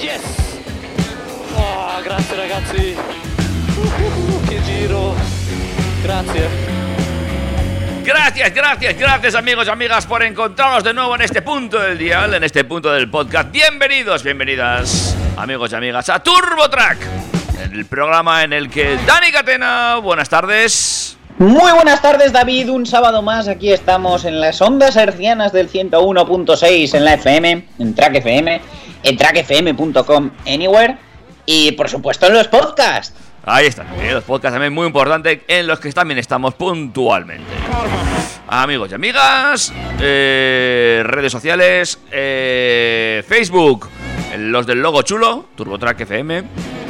Yes! Oh, grazie ragazzi. Uh, che giro. Grazie. Gracias, gracias, gracias amigos y amigas por encontrarnos de nuevo en este punto del dial, en este punto del podcast. Bienvenidos, bienvenidas, amigos y amigas, a TurboTrack, el programa en el que Dani Catena, buenas tardes. Muy buenas tardes David, un sábado más, aquí estamos en las ondas hercianas del 101.6 en la FM, en Track FM, en trackfm.com, anywhere y por supuesto en los podcasts. Ahí están, los podcasts también muy importantes en los que también estamos puntualmente. Amigos y amigas, eh, redes sociales, eh, Facebook, los del logo chulo, TurboTrack FM.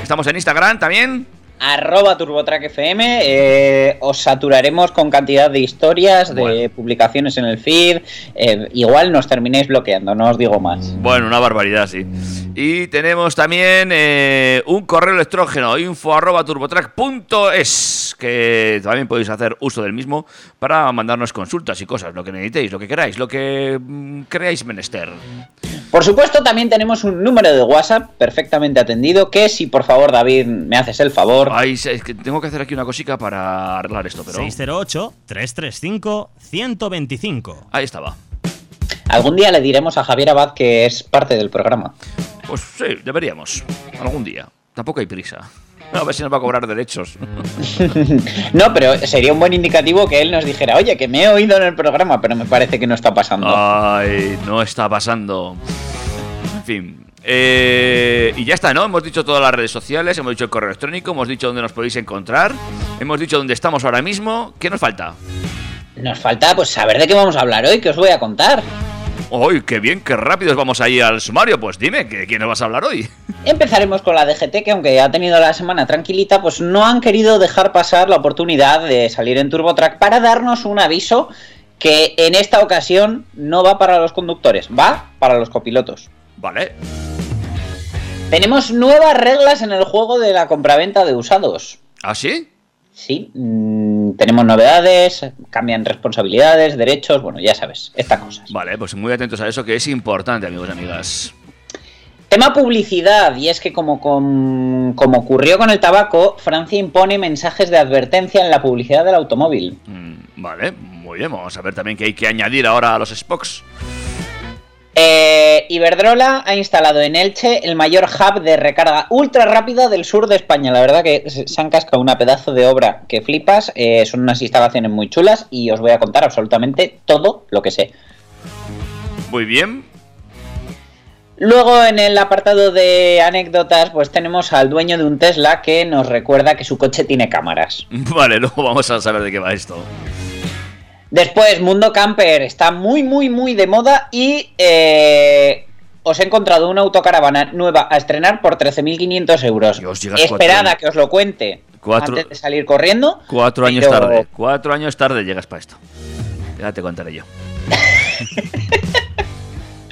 Estamos en Instagram también. Arroba TurboTrack FM, eh, os saturaremos con cantidad de historias, de Bueno. publicaciones en el feed, eh, igual nos terminéis bloqueando, no os digo más. Bueno, una barbaridad, sí. Y tenemos también eh, un correo electrógeno, info arroba turbotrack.es, que también podéis hacer uso del mismo para mandarnos consultas y cosas, lo que necesitéis, lo que queráis, lo que mm, creáis menester. Por supuesto, también tenemos un número de WhatsApp perfectamente atendido, que si por favor David me haces el favor, Ay, es que tengo que hacer aquí una cosica para arreglar esto, pero 608-335-125. ahí estaba. algún día le diremos a Javier Abad que es parte del programa. Pues sí, deberíamos, algún día. Tampoco hay prisa. A ver si nos va a cobrar derechos. no, pero sería un buen indicativo que él nos dijera, oye, que me he oído en el programa, pero me parece que no está pasando. Ay, no está pasando. En fin. eh, y ya está, ¿no? Hemos dicho todas las redes sociales, hemos dicho el correo electrónico, hemos dicho dónde nos podéis encontrar, hemos dicho dónde estamos ahora mismo. ¿Qué nos falta? Nos falta pues saber de qué vamos a hablar hoy, que os voy a contar. ¡Uy, qué bien, qué rápidos vamos ahí al sumario! Pues dime, ¿de quién nos vas a hablar hoy? Empezaremos con la DGT, que aunque ha tenido la semana tranquilita, pues no han querido dejar pasar la oportunidad de salir en TurboTrack para darnos un aviso que en esta ocasión no va para los conductores, va para los copilotos. Vale. Tenemos nuevas reglas en el juego de la compraventa de usados. ¿Ah, sí? Sí, mm, tenemos novedades, cambian responsabilidades, derechos, bueno, ya sabes, estas cosas. Vale, pues muy atentos a eso que es importante, amigos y amigas. Tema publicidad, y es que como, con- como ocurrió con el tabaco, Francia impone mensajes de advertencia en la publicidad del automóvil. Mm, vale, muy bien, vamos a ver también qué hay que añadir ahora a los Spocks. Eh, Iberdrola ha instalado en Elche el mayor hub de recarga ultra rápida del sur de España. La verdad que se han cascado una pedazo de obra que flipas. eh, son unas instalaciones muy chulas y os voy a contar absolutamente todo lo que sé. Muy bien. Luego en el apartado de anécdotas, pues tenemos al dueño de un Tesla que nos recuerda que su coche tiene cámaras. Vale, luego vamos a saber de qué va esto. Después, Mundo Camper está muy, muy, muy de moda y eh, os he encontrado una autocaravana nueva a estrenar por 13.500 euros. Dios, Esperad a que os lo cuente cuatro- antes de salir corriendo. Cuatro años pero- tarde. Cuatro años tarde llegas para esto. Ya te contaré yo.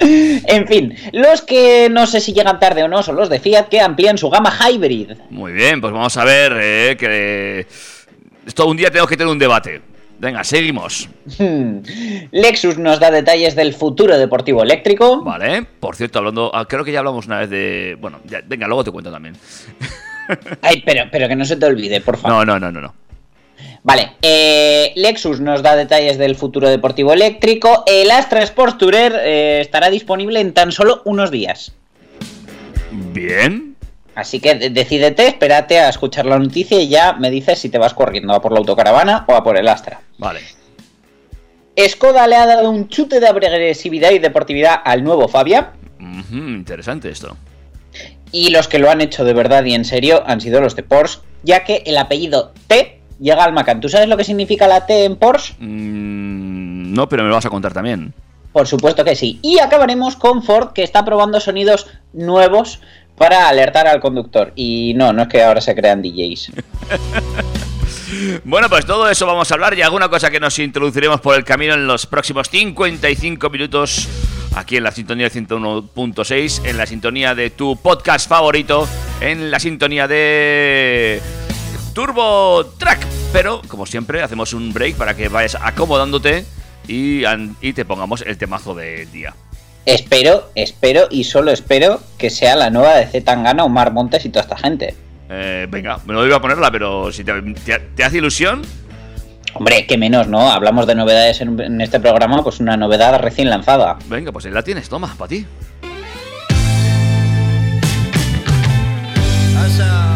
En fin, los que no sé si llegan tarde o no son los de Fiat que amplían su gama hybrid. Muy bien, pues vamos a ver eh, que... Esto un día tenemos que tener un debate. Venga, seguimos. Lexus nos da detalles del futuro deportivo eléctrico. Vale. Por cierto, hablando... ah, Creo que ya hablamos una vez de... Bueno, ya- venga, luego te cuento también. Ay, pero, pero que no se te olvide, por favor. No, no, no, no, no. Vale, eh, Lexus nos da detalles del futuro deportivo eléctrico. El Astra Sport Tourer eh, estará disponible en tan solo unos días. Bien. Así que de- decídete, espérate a escuchar la noticia y ya me dices si te vas corriendo a por la autocaravana o a por el Astra. Vale. Skoda le ha dado un chute de agresividad y deportividad al nuevo Fabia. Interesante esto. Y los que lo han hecho de verdad y en serio han sido los de Porsche, ya que el apellido T llega al Macan. ¿Tú sabes lo que significa la T en Porsche? Mm, no, pero me lo vas a contar también. Por supuesto que sí. Y acabaremos con Ford, que está probando sonidos nuevos para alertar al conductor. Y no, no es que ahora se crean DJs. Bueno, pues todo eso vamos a hablar y alguna cosa que nos introduciremos por el camino en los próximos 55 minutos aquí en la sintonía de 101.6, en la sintonía de tu podcast favorito, en la sintonía de Turbo Track. Pero, como siempre, hacemos un break para que vayas acomodándote y, y te pongamos el temazo del día. Espero, espero y solo espero que sea la nueva de Z Tangana, Omar Montes y toda esta gente. Eh, venga, me lo iba a ponerla, pero si te, te- te hace ilusión, Hombre, que menos, ¿no? Hablamos de novedades en, en este programa, pues una novedad recién lanzada. venga, pues ahí la tienes, toma, para ti. ¡Madrileño!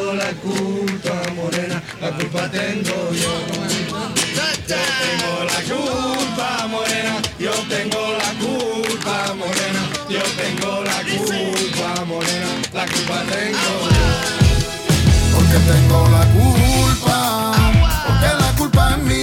Tengo la culpa morena, la culpa tengo yo. Yo tengo la culpa morena, yo tengo la culpa morena, yo tengo la culpa morena, la culpa tengo yo. Porque tengo la culpa, porque la culpa es mía,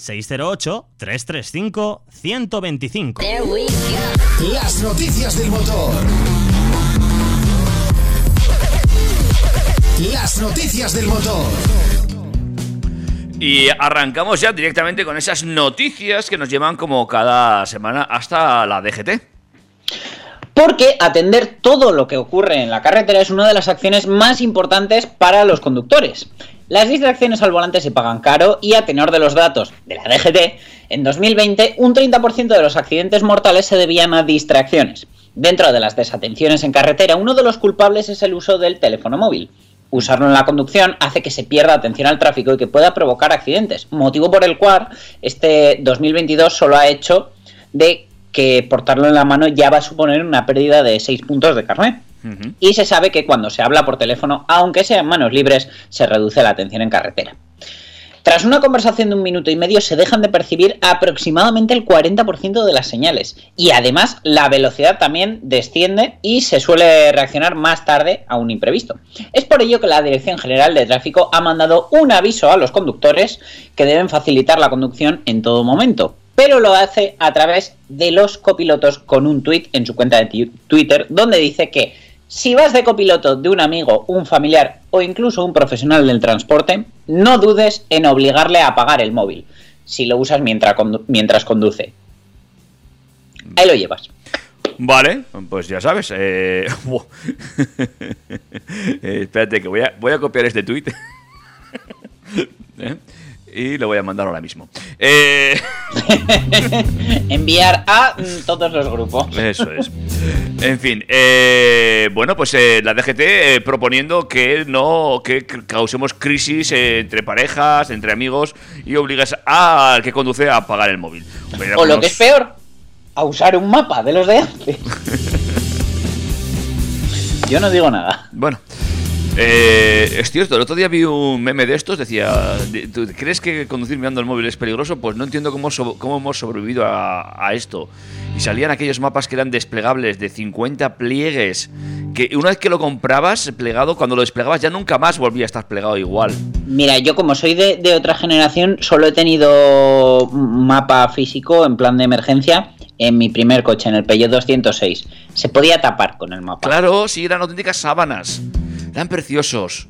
608-335-125. Las noticias del motor. Las noticias del motor. Y arrancamos ya directamente con esas noticias que nos llevan como cada semana hasta la DGT. Porque atender todo lo que ocurre en la carretera es una de las acciones más importantes para los conductores. Las distracciones al volante se pagan caro y a tenor de los datos de la DGT, en 2020 un 30% de los accidentes mortales se debían a distracciones. Dentro de las desatenciones en carretera, uno de los culpables es el uso del teléfono móvil. Usarlo en la conducción hace que se pierda atención al tráfico y que pueda provocar accidentes, motivo por el cual este 2022 solo ha hecho de que portarlo en la mano ya va a suponer una pérdida de 6 puntos de carnet. Y se sabe que cuando se habla por teléfono, aunque sea en manos libres, se reduce la atención en carretera. Tras una conversación de un minuto y medio se dejan de percibir aproximadamente el 40% de las señales y además la velocidad también desciende y se suele reaccionar más tarde a un imprevisto. Es por ello que la Dirección General de Tráfico ha mandado un aviso a los conductores que deben facilitar la conducción en todo momento, pero lo hace a través de los copilotos con un tweet en su cuenta de Twitter donde dice que si vas de copiloto de un amigo, un familiar o incluso un profesional del transporte, no dudes en obligarle a apagar el móvil si lo usas mientras, mientras conduce. Ahí lo llevas. Vale, pues ya sabes. eh. Eh, espérate, que voy a, voy a copiar este tweet. ¿Eh? Y lo voy a mandar ahora mismo. Eh, Enviar a mm, todos los grupos. Eso es. En fin, eh, bueno, pues eh, la DGT eh, proponiendo que no que causemos crisis entre parejas, entre amigos y obligas al que conduce a apagar el móvil. Hombre, O lo que es peor, a usar un mapa de los de antes. Yo no digo nada. Bueno, eh, es cierto, el otro día vi un meme de estos, decía, de- ¿tú ¿crees que conducir mirando el móvil es peligroso? Pues no entiendo cómo, so- cómo hemos sobrevivido a, a esto. Y salían aquellos mapas que eran desplegables de 50 pliegues, que una vez que lo comprabas plegado, cuando lo desplegabas ya nunca más volvía a estar plegado igual. Mira, yo como soy de, de otra generación, solo he tenido mapa físico en plan de emergencia en mi primer coche, en el Peugeot 206. Se podía tapar con el mapa. Claro, sí, eran auténticas sábanas. Eran preciosos.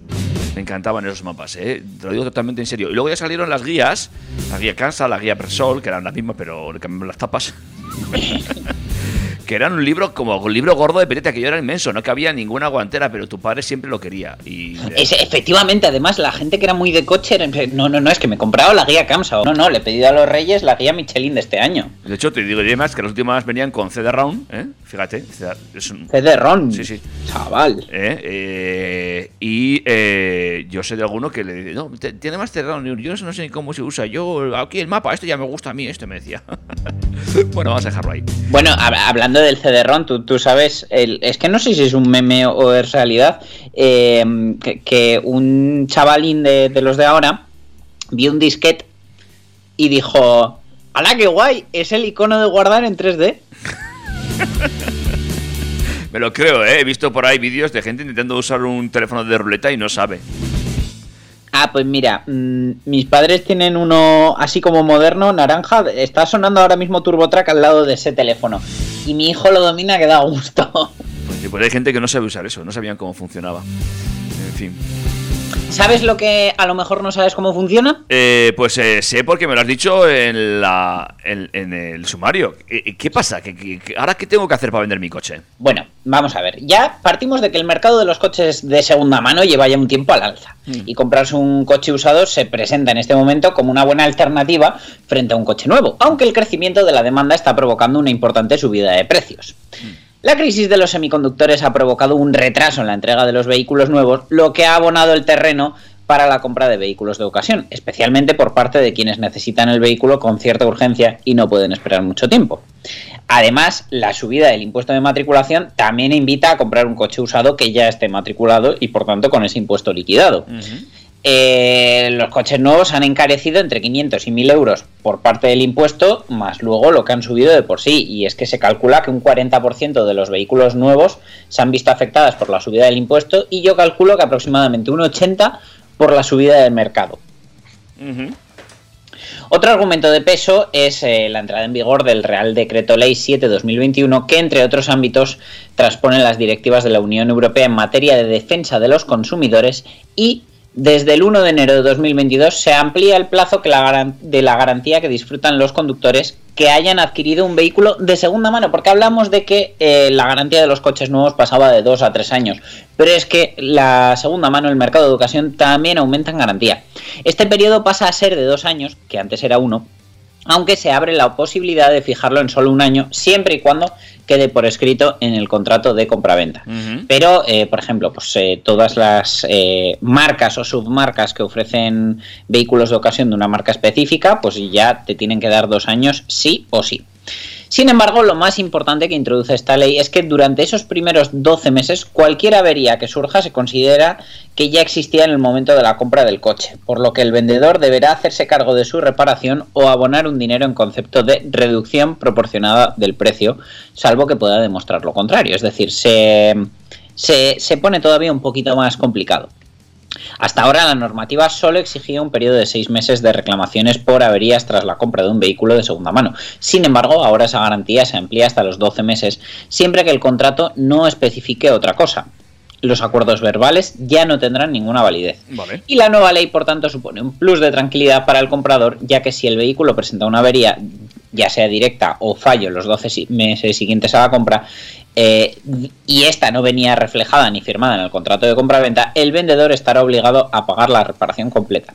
Me encantaban esos mapas, ¿eh? Te lo digo totalmente en serio. Y luego ya salieron las guías, la guía Cansa, la guía Persol, que eran las mismas, pero le cambiamos las tapas. que eran un libro como un libro gordo de pereta, que yo era inmenso, no cabía ninguna guantera, pero tu padre siempre lo quería. Y Es- efectivamente, además, la gente que era muy de coche, era no, no, no, es que me he comprado la guía Kamsa. No, no, le he pedido a los Reyes la guía Michelin de este año. de hecho, te digo, y además que las últimas venían con CD-ROM, ¿eh? Fíjate, es un, CD-ROM. Sí, sí. Chaval. ¿Eh? Eh, y eh, yo sé de alguno que le dice, no, te- tiene más cerrado, yo no sé ni cómo se usa, yo aquí el mapa, esto ya me gusta a mí, esto me decía. bueno, vamos a dejarlo ahí. Bueno, hab- del CD-ROM, tú, tú sabes, el- es que no sé si es un meme o es realidad, eh, que, que un chavalín de, de los de ahora vio un disquete y dijo, ¡Hala, qué guay! Es el icono de guardar en 3D. Me lo creo, ¿eh? he visto por ahí vídeos de gente intentando usar un teléfono de ruleta y no sabe. Ah, pues mira, mm, mis padres tienen uno así como moderno, naranja. Está sonando ahora mismo TurboTrack al lado de ese teléfono. Y mi hijo lo domina que da gusto. Pues, pues hay gente que no sabe usar eso, no sabían cómo funcionaba. En fin. ¿Sabes lo que a lo mejor no sabes cómo funciona? Eh, pues eh, sé porque me lo has dicho en, la, en, en el sumario. ¿Qué pasa? ¿Qué, ahora qué tengo que hacer para vender mi coche? Bueno, vamos a ver. Ya partimos de que el mercado de los coches de segunda mano lleva ya un tiempo al alza. Y comprarse un coche usado se presenta en este momento como una buena alternativa frente a un coche nuevo, aunque el crecimiento de la demanda está provocando una importante subida de precios. La crisis de los semiconductores ha provocado un retraso en la entrega de los vehículos nuevos, lo que ha abonado el terreno para la compra de vehículos de ocasión, especialmente por parte de quienes necesitan el vehículo con cierta urgencia y no pueden esperar mucho tiempo. Además, la subida del impuesto de matriculación también invita a comprar un coche usado que ya esté matriculado y por tanto con ese impuesto liquidado. Eh, los coches nuevos han encarecido entre 500 y 1000 euros por parte del impuesto, más luego lo que han subido de por sí. Y es que se calcula que un 40% de los vehículos nuevos se han visto afectadas por la subida del impuesto y yo calculo que aproximadamente un 80% por la subida del mercado. Otro argumento de peso es eh, la entrada en vigor del Real Decreto Ley 7-2021, que entre otros ámbitos transpone las directivas de la Unión Europea en materia de defensa de los consumidores y Desde el 1 de enero de 2022 se amplía el plazo que la de la garantía que disfrutan los conductores que hayan adquirido un vehículo de segunda mano, porque hablamos de que eh, la garantía de los coches nuevos pasaba de 2 a 3 años, pero es que la segunda mano, el mercado de ocasión, también aumenta en garantía. Este periodo pasa a ser de 2 años, que antes era uno, aunque se abre la posibilidad de fijarlo en solo un año, siempre y cuando quede por escrito en el contrato de compraventa. Pero, eh, por ejemplo, pues eh, todas las eh, marcas o submarcas que ofrecen vehículos de ocasión de una marca específica, pues ya te tienen que dar dos años sí o sí. Sin embargo, lo más importante que introduce esta ley es que durante esos primeros 12 meses, cualquier avería que surja se considera que ya existía en el momento de la compra del coche, por lo que el vendedor deberá hacerse cargo de su reparación o abonar un dinero en concepto de reducción proporcionada del precio, salvo que pueda demostrar lo contrario. Es decir, se, se, se pone todavía un poquito más complicado. Hasta ahora la normativa solo exigía un periodo de seis meses de reclamaciones por averías tras la compra de un vehículo de segunda mano. Sin embargo, ahora esa garantía se amplía hasta los 12 meses, siempre que el contrato no especifique otra cosa. Los acuerdos verbales ya no tendrán ninguna validez. Vale. Y la nueva ley, por tanto, supone un plus de tranquilidad para el comprador, ya que si el vehículo presenta una avería, ya sea directa o fallo en los 12 si- meses siguientes a la compra, eh, y esta no venía reflejada ni firmada en el contrato de compraventa, el vendedor estará obligado a pagar la reparación completa.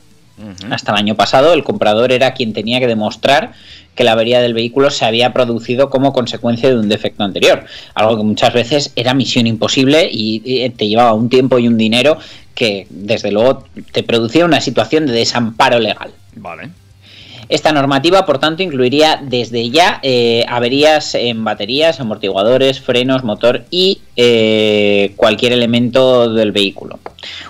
Hasta el año pasado, el comprador era quien tenía que demostrar que la avería del vehículo se había producido como consecuencia de un defecto anterior, algo que muchas veces era misión imposible y y te llevaba un tiempo y un dinero que desde luego te producía una situación de desamparo legal. Vale. Esta normativa, por tanto, incluiría desde ya eh, averías en baterías, amortiguadores, frenos, motor y eh, cualquier elemento del vehículo.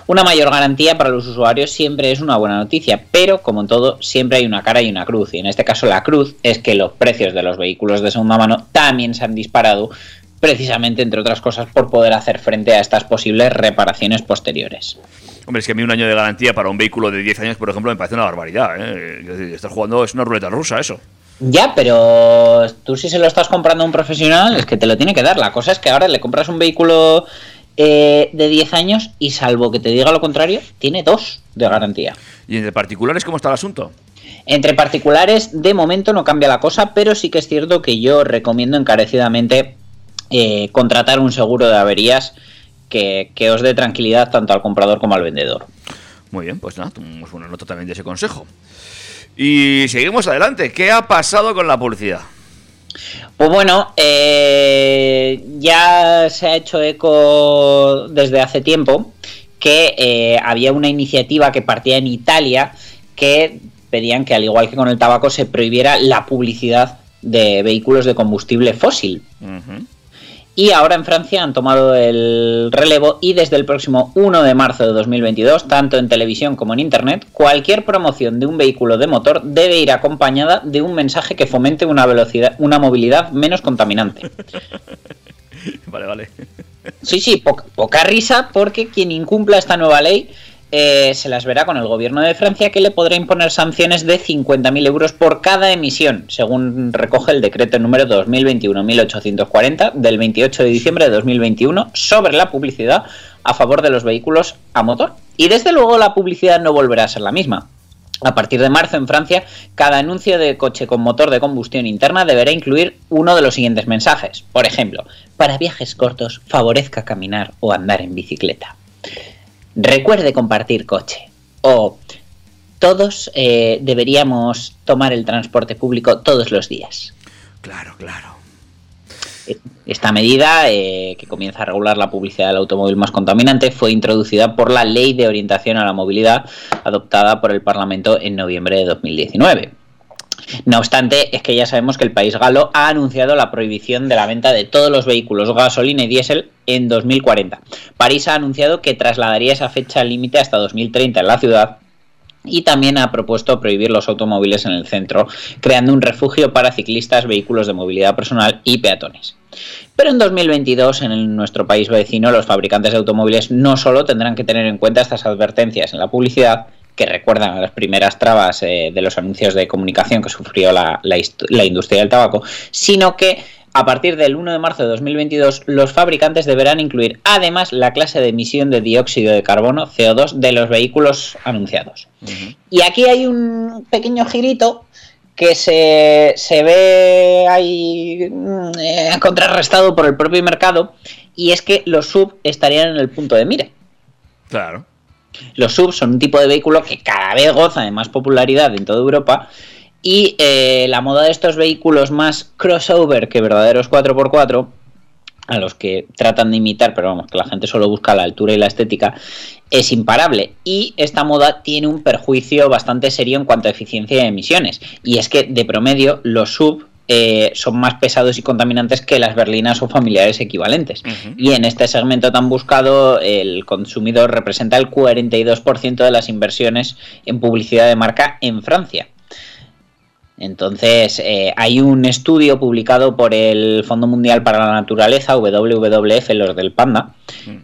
Una mayor garantía para los usuarios siempre es una buena noticia, pero como en todo, siempre hay una cara y una cruz. Y en este caso la cruz es que los precios de los vehículos de segunda mano también se han disparado, precisamente entre otras cosas por poder hacer frente a estas posibles reparaciones posteriores. Hombre, es que a mí un año de garantía para un vehículo de 10 años, por ejemplo, me parece una barbaridad. ¿eh? Es decir, estás jugando, es una ruleta rusa eso. Ya, pero tú si se lo estás comprando a un profesional es que te lo tiene que dar. La cosa es que ahora le compras un vehículo eh, de 10 años y salvo que te diga lo contrario, tiene dos de garantía. ¿Y entre particulares cómo está el asunto? Entre particulares, de momento no cambia la cosa, pero sí que es cierto que yo recomiendo encarecidamente eh, contratar un seguro de averías que, que os dé tranquilidad tanto al comprador como al vendedor. Muy bien, pues nada, tomamos una nota también de ese consejo. Y seguimos adelante. ¿Qué ha pasado con la publicidad? Pues bueno, eh, ya se ha hecho eco desde hace tiempo que eh, había una iniciativa que partía en Italia que pedían que al igual que con el tabaco se prohibiera la publicidad de vehículos de combustible fósil. Y ahora en Francia han tomado el relevo y desde el próximo 1 de marzo de 2022, tanto en televisión como en Internet, cualquier promoción de un vehículo de motor debe ir acompañada de un mensaje que fomente una velocidad, una movilidad menos contaminante. Vale, vale. Sí, sí, poca, poca risa porque quien incumpla esta nueva ley eh, se las verá con el gobierno de Francia que le podrá imponer sanciones de 50.000 euros por cada emisión, según recoge el decreto número 2021-1840 del 28 de diciembre de 2021 sobre la publicidad a favor de los vehículos a motor. Y desde luego la publicidad no volverá a ser la misma. A partir de marzo en Francia, cada anuncio de coche con motor de combustión interna deberá incluir uno de los siguientes mensajes. Por ejemplo, para viajes cortos, favorezca caminar o andar en bicicleta. Recuerde compartir coche. O todos eh, deberíamos tomar el transporte público todos los días. Claro, claro. Esta medida, eh, que comienza a regular la publicidad del automóvil más contaminante, fue introducida por la Ley de Orientación a la Movilidad adoptada por el Parlamento en noviembre de 2019. No obstante, es que ya sabemos que el país galo ha anunciado la prohibición de la venta de todos los vehículos gasolina y diésel en 2040. París ha anunciado que trasladaría esa fecha límite hasta 2030 en la ciudad y también ha propuesto prohibir los automóviles en el centro, creando un refugio para ciclistas, vehículos de movilidad personal y peatones. Pero en 2022, en nuestro país vecino, los fabricantes de automóviles no solo tendrán que tener en cuenta estas advertencias en la publicidad, que recuerdan a las primeras trabas eh, de los anuncios de comunicación que sufrió la, la industria del tabaco, sino que a partir del 1 de marzo de 2022, los fabricantes deberán incluir además la clase de emisión de dióxido de carbono, CO2, de los vehículos anunciados. Y aquí hay un pequeño girito que se, se ve ahí mm, eh, contrarrestado por el propio mercado, y es que los sub estarían en el punto de mira. Claro. Los subs son un tipo de vehículo que cada vez goza de más popularidad en toda Europa y eh, la moda de estos vehículos más crossover que verdaderos 4x4, a los que tratan de imitar, pero vamos, que la gente solo busca la altura y la estética, es imparable. Y esta moda tiene un perjuicio bastante serio en cuanto a eficiencia de emisiones. Y es que de promedio los sub eh, son más pesados y contaminantes que las berlinas o familiares equivalentes. Y en este segmento tan buscado, el consumidor representa el 42% de las inversiones en publicidad de marca en Francia. Entonces, eh, hay un estudio publicado por el Fondo Mundial para la Naturaleza, WWF, los del Panda,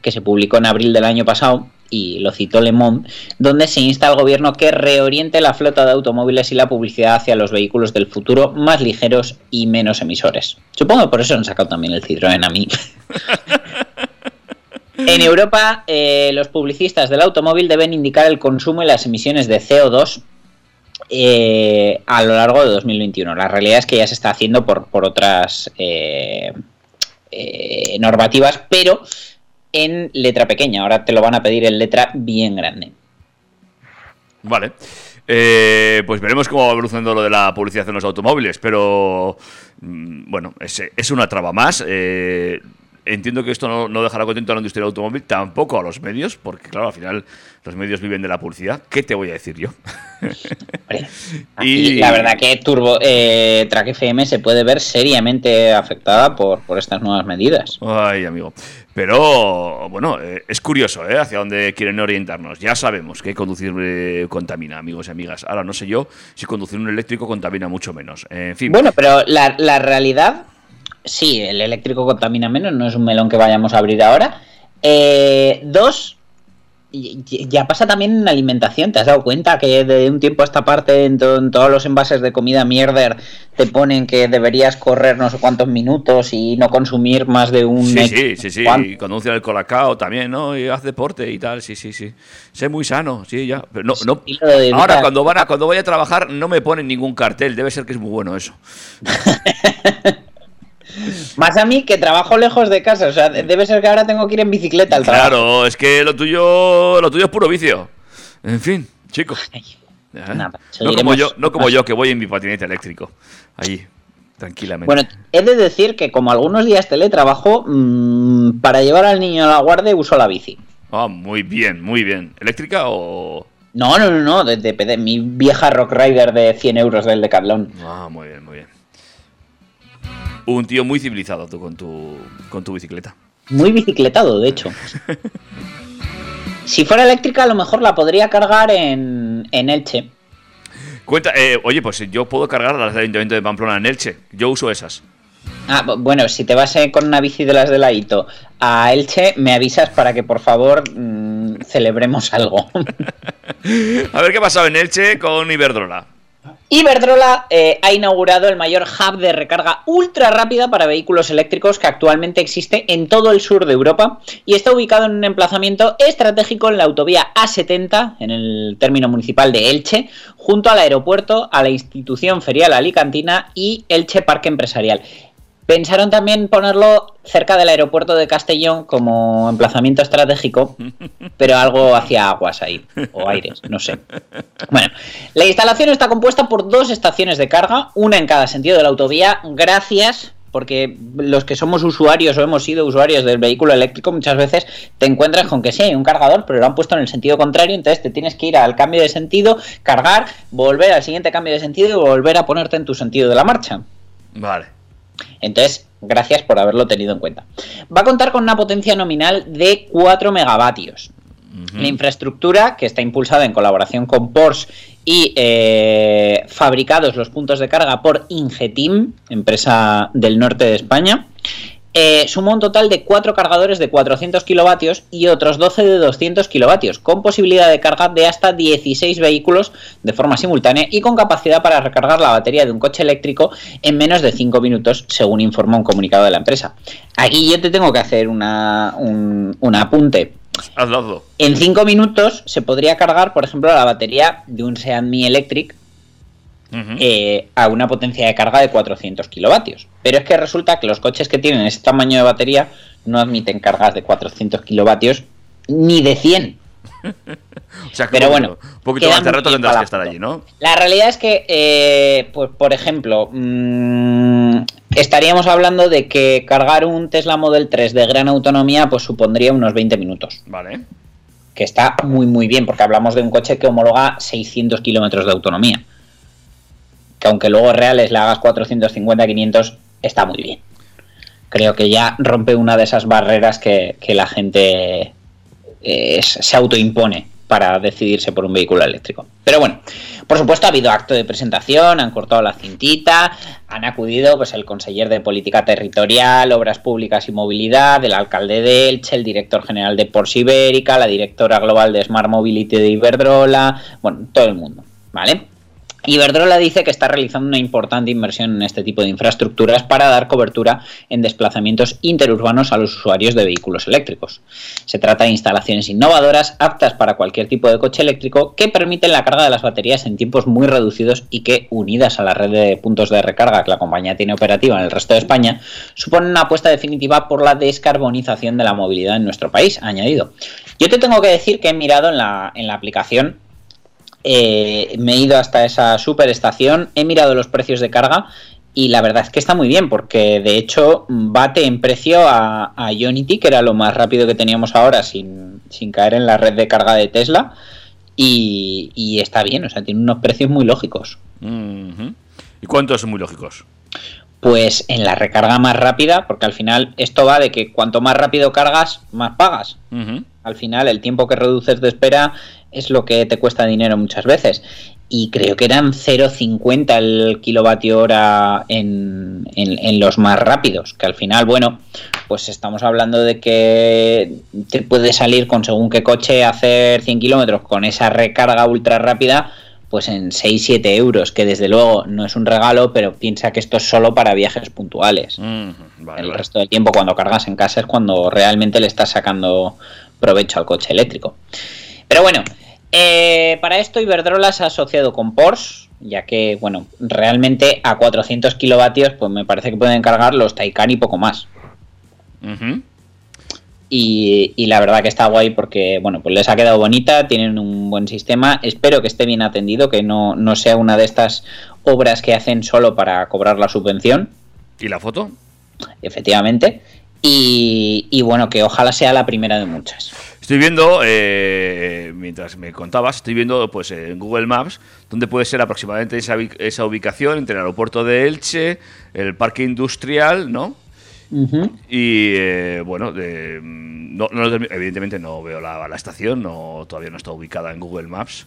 que se publicó en abril del año pasado, y lo citó Le Monde, donde se insta al gobierno que reoriente la flota de automóviles y la publicidad hacia los vehículos del futuro más ligeros y menos emisores. Supongo que por eso han sacado también el Citroën a mí. En Europa, eh, los publicistas del automóvil deben indicar el consumo y las emisiones de CO2 eh, a lo largo de 2021. La realidad es que ya se está haciendo por, por otras eh, eh, normativas, pero en letra pequeña. Ahora te lo van a pedir en letra bien grande. Vale. Pues veremos cómo va evolucionando lo de la publicidad en los automóviles, pero mm, bueno, es, es una traba más. Entiendo que esto no, no dejará contento a la industria del automóvil, tampoco a los medios, porque claro, al final los medios viven de la publicidad. ¿Qué te voy a decir yo? Y la verdad que Turbo eh, Track FM se puede ver seriamente afectada por, por estas nuevas medidas. Ay, amigo. Pero bueno, eh, es curioso ¿eh? hacia dónde quieren orientarnos. Ya sabemos que conducir eh, contamina, amigos y amigas. Ahora no sé yo si conducir un eléctrico contamina mucho menos. En fin. Bueno, pero la, la realidad, sí, el eléctrico contamina menos, no es un melón que vayamos a abrir ahora. Eh, dos, ya pasa también en alimentación. ¿Te has dado cuenta que de un tiempo a esta parte en, to- en todos los envases de comida mierder te ponen que deberías correr no sé cuántos minutos y no consumir más de un... Sí, sí, sí, sí. Y conduce el colacao también, ¿no? Y haz deporte y tal, sí, sí, sí. Sé muy sano, sí, ya. Pero no, no. Ahora, cuando, van a, cuando voy a trabajar, no me ponen ningún cartel. Debe ser que es muy bueno eso. Más a mí que trabajo lejos de casa. O sea, de- debe ser que ahora tengo que ir en bicicleta al trabajo. Claro, es que lo tuyo, lo tuyo es puro vicio. En fin, chicos. Nada, no como yo, no como yo, que voy en mi patinete eléctrico. Allí, tranquilamente. Bueno, he de decir que como algunos días teletrabajo, mm, para llevar al niño a la guardia uso la bici. Ah, muy bien, muy bien. ¿Eléctrica o...? No, no, no, no, de, de- de mi vieja Rock Rider de 100 euros del Decathlon. Ah, muy bien, muy bien. Un tío muy civilizado tú con tu, con tu bicicleta. Muy bicicletado, de hecho. si fuera eléctrica, a lo mejor la podría cargar en, en Elche. Cuenta, eh, oye, pues yo puedo cargar las del Ayuntamiento de Pamplona en Elche. Yo uso esas. Ah, bu- bueno, si te vas eh, con una bici de las de la Ito a Elche, me avisas para que por favor mm, celebremos algo. A ver qué ha pasado en Elche con Iberdrola. Iberdrola eh, ha inaugurado el mayor hub de recarga ultra rápida para vehículos eléctricos que actualmente existe en todo el sur de Europa y está ubicado en un emplazamiento estratégico en la autovía A70, en el término municipal de Elche, junto al aeropuerto, a la institución ferial alicantina y Elche Parque Empresarial. Pensaron también ponerlo cerca del aeropuerto de Castellón como emplazamiento estratégico, pero algo hacia aguas ahí, o aires, no sé. Bueno, la instalación está compuesta por dos estaciones de carga, una en cada sentido de la autovía. Gracias, porque los que somos usuarios o hemos sido usuarios del vehículo eléctrico muchas veces te encuentras con que sí hay un cargador, pero lo han puesto en el sentido contrario, entonces te tienes que ir al cambio de sentido, cargar, volver al siguiente cambio de sentido y volver a ponerte en tu sentido de la marcha. Vale. Entonces, gracias por haberlo tenido en cuenta. Va a contar con una potencia nominal de 4 megavatios. La infraestructura, que está impulsada en colaboración con Porsche y eh, fabricados los puntos de carga por Ingetim, empresa del norte de España, eh, suma un total de 4 cargadores de 400 kilovatios y otros 12 de 200 kilovatios, con posibilidad de carga de hasta 16 vehículos de forma simultánea y con capacidad para recargar la batería de un coche eléctrico en menos de 5 minutos, según informa un comunicado de la empresa. Aquí yo te tengo que hacer una, un, un apunte. Hazlo. En 5 minutos se podría cargar, por ejemplo, la batería de un Seat Mi Electric Eh, a una potencia de carga de 400 kilovatios. Pero es que resulta que los coches que tienen ese tamaño de batería no admiten cargas de 400 kilovatios ni de 100. O sea, que Pero un bueno, poquito- un poquito queda más de rato tendrás que estar allí, ¿no? La realidad es que, eh, pues, por ejemplo, mm, estaríamos hablando de que cargar un Tesla Model 3 de gran autonomía pues supondría unos 20 minutos. Vale. Que está muy, muy bien, porque hablamos de un coche que homologa 600 kilómetros de autonomía. Que aunque luego reales le hagas 450, 500, está muy bien. Creo que ya rompe una de esas barreras que, que la gente eh, se autoimpone para decidirse por un vehículo eléctrico. Pero bueno, por supuesto ha habido acto de presentación, han cortado la cintita, han acudido pues el conseller de Política Territorial, Obras Públicas y Movilidad, el alcalde de Elche, el director general de Porsche Ibérica, la directora global de Smart Mobility de Iberdrola, bueno, todo el mundo, ¿vale? Iberdrola dice que está realizando una importante inversión en este tipo de infraestructuras para dar cobertura en desplazamientos interurbanos a los usuarios de vehículos eléctricos. Se trata de instalaciones innovadoras aptas para cualquier tipo de coche eléctrico que permiten la carga de las baterías en tiempos muy reducidos y que, unidas a la red de puntos de recarga que la compañía tiene operativa en el resto de España, suponen una apuesta definitiva por la descarbonización de la movilidad en nuestro país, añadido. Yo te tengo que decir que he mirado en la, en la aplicación eh, me he ido hasta esa superestación, he mirado los precios de carga y la verdad es que está muy bien porque de hecho bate en precio a, a Unity, que era lo más rápido que teníamos ahora sin, sin caer en la red de carga de Tesla y, y está bien, o sea, tiene unos precios muy lógicos. ¿Y cuántos son muy lógicos? Pues en la recarga más rápida, porque al final esto va de que cuanto más rápido cargas, más pagas. Al final el tiempo que reduces de espera es lo que te cuesta dinero muchas veces. Y creo que eran 0,50 el kilovatio hora en, en- en los más rápidos. Que al final, bueno, pues estamos hablando de que te puede salir con según qué coche hacer 100 kilómetros con esa recarga ultra rápida, pues en 6-7 euros. Que desde luego no es un regalo, pero piensa que esto es solo para viajes puntuales. Vale, El vale. resto del tiempo cuando cargas en casa es cuando realmente le estás sacando provecho al coche eléctrico. Pero bueno, eh, para esto Iberdrola se ha asociado con Porsche, ya que, bueno, realmente a 400 kilovatios, pues me parece que pueden cargar los Taycan y poco más. Y, y la verdad que está guay porque, bueno, pues les ha quedado bonita, tienen un buen sistema. Espero que esté bien atendido, que no, no sea una de estas obras que hacen solo para cobrar la subvención. ¿Y la foto? efectivamente. Y, y bueno, que ojalá sea la primera de muchas. Estoy viendo, eh, mientras me contabas, estoy viendo pues en Google Maps dónde puede ser aproximadamente esa, ubi- esa ubicación entre el aeropuerto de Elche, el parque industrial, ¿no? Y eh, bueno, de- no- no evidentemente no veo la, la estación, no, todavía no está ubicada en Google Maps.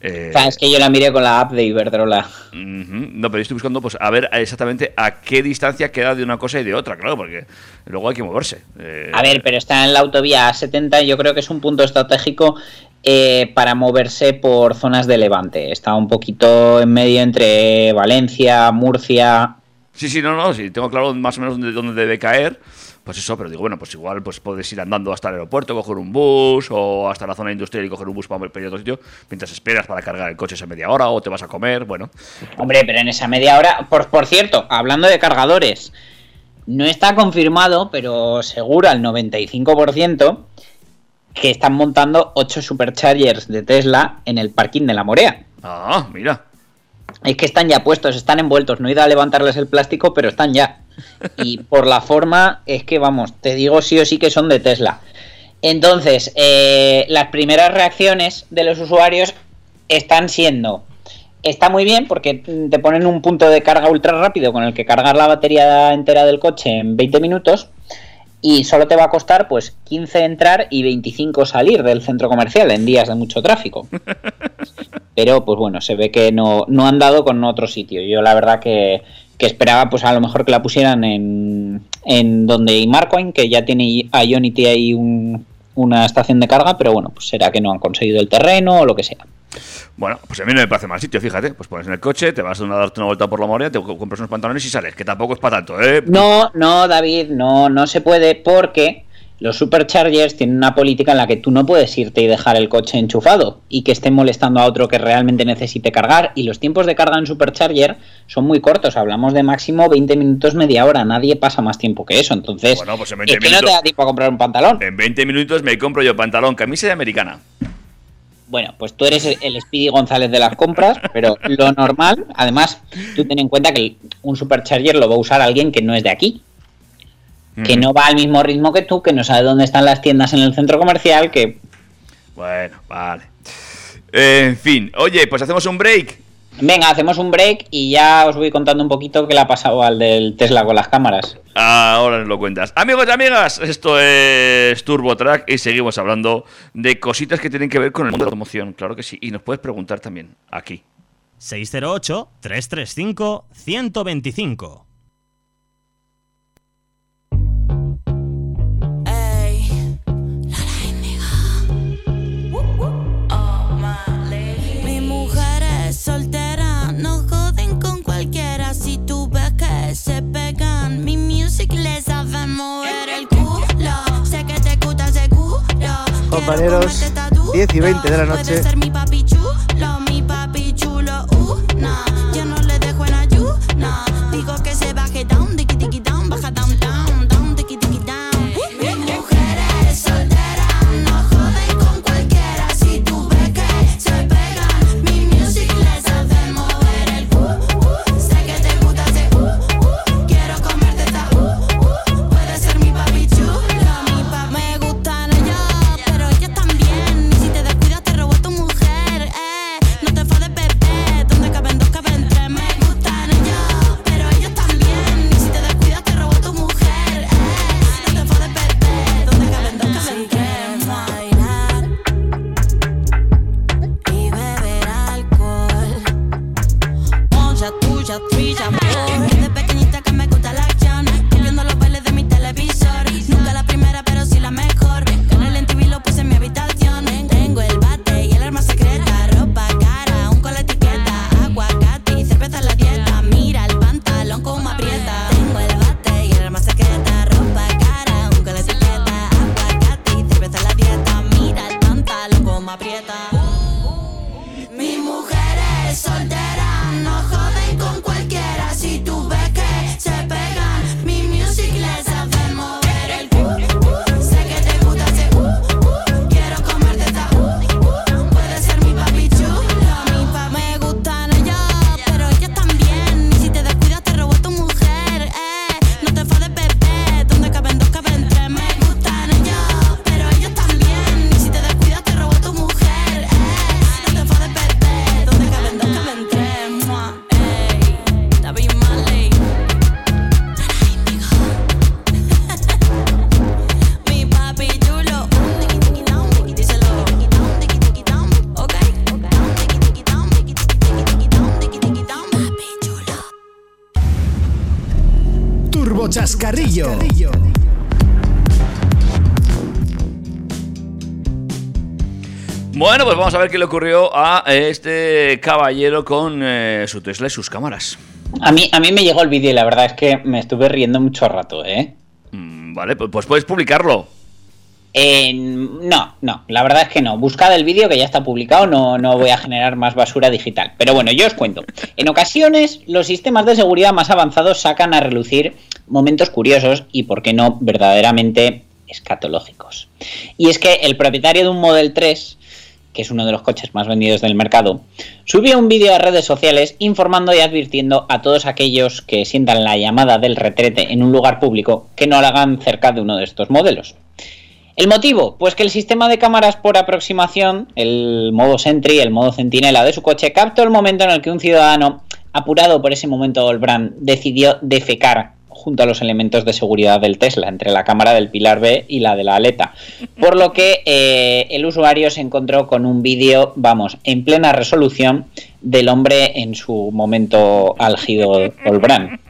Eh, O sea, es que yo la miré con la app de Iberdrola. No, pero yo estoy buscando pues a ver exactamente a qué distancia queda de una cosa y de otra, claro, porque luego hay que moverse. Eh, A ver, pero está en la autovía A70, yo creo que es un punto estratégico eh, para moverse por zonas de Levante. Está un poquito en medio entre Valencia, Murcia. Sí, sí, no, no, sí, tengo claro más o menos dónde, dónde debe caer. Pues eso, pero digo, bueno, pues igual pues puedes ir andando hasta el aeropuerto, coger un bus, o hasta la zona industrial y coger un bus para ir a otro sitio, mientras esperas para cargar el coche esa media hora, o te vas a comer, bueno. Hombre, pero en esa media hora, por, por cierto, hablando de cargadores, no está confirmado, pero seguro al 95%, que están montando 8 superchargers de Tesla en el parking de la Morea. Ah, mira. Es que están ya puestos, están envueltos. No he ido a levantarles el plástico, pero están ya. Y por la forma, es que vamos, te digo sí o sí que son de Tesla. Entonces, eh, las primeras reacciones de los usuarios están siendo. Está muy bien porque te ponen un punto de carga ultra rápido con el que cargar la batería entera del coche en 20 minutos y solo te va a costar pues 15 entrar y 25 salir del centro comercial en días de mucho tráfico. Pero pues bueno, se ve que no, no han dado con otro sitio. Yo la verdad que, que esperaba pues a lo mejor que la pusieran en, en donde Marcoin, que ya tiene a Ionity ahí un- una estación de carga, pero bueno, pues será que no han conseguido el terreno o lo que sea. Bueno, pues a mí no me parece mal sitio, fíjate. Pues pones en el coche, te vas a darte una vuelta por la morea, te co- compras unos pantalones y sales, que tampoco es para tanto, ¿eh? No, no, David, no, no se puede porque los superchargers tienen una política en la que tú no puedes irte y dejar el coche enchufado y que esté molestando a otro que realmente necesite cargar. Y los tiempos de carga en supercharger son muy cortos, hablamos de máximo 20 minutos, media hora. Nadie pasa más tiempo que eso. Entonces, Bueno, pues en 20 es que no te minutos- da tiempo a comprar un pantalón. En 20 minutos me compro yo pantalón, camisa y americana. Bueno, pues tú eres el, Speedy González de las compras, pero lo normal, además, tú ten en cuenta que un supercharger lo va a usar alguien que no es de aquí, que no va al mismo ritmo que tú, que no sabe dónde están las tiendas en el centro comercial, que Bueno, vale. En fin, oye, pues hacemos un break. venga, hacemos un break y ya os voy contando un poquito qué le ha pasado al del Tesla con las cámaras. Ahora nos lo cuentas. Amigos y amigas, esto es Turbo Track y seguimos hablando de cositas que tienen que ver con el mundo de la automoción, claro que sí. Y nos puedes preguntar también aquí. 608-335-125. Compañeros, 10 y 20 de la noche. A ver qué le ocurrió a este caballero con eh, su Tesla y sus cámaras. A mí, a mí me llegó el vídeo y la verdad es que me estuve riendo mucho rato, ¿eh? Mm, Vale, pues, pues puedes publicarlo. Eh, no, no, la verdad es que no. Buscad el vídeo que ya está publicado, no, no voy a generar más basura digital. Pero bueno, yo os cuento. En ocasiones, los sistemas de seguridad más avanzados sacan a relucir momentos curiosos y, por qué no, verdaderamente escatológicos. Y es que el propietario de un Model 3, que es uno de los coches más vendidos del mercado, subió un vídeo a redes sociales informando y advirtiendo a todos aquellos que sientan la llamada del retrete en un lugar público que no lo hagan cerca de uno de estos modelos. ¿El motivo? Pues que el sistema de cámaras por aproximación, el modo Sentry, el modo centinela de su coche, captó el momento en el que un ciudadano, apurado por ese momento Olbran, decidió defecar junto a los elementos de seguridad del Tesla, entre la cámara del pilar B y la de la aleta. Por lo que eh, el usuario se encontró con un vídeo, vamos, en plena resolución del hombre en su momento álgido Olbran.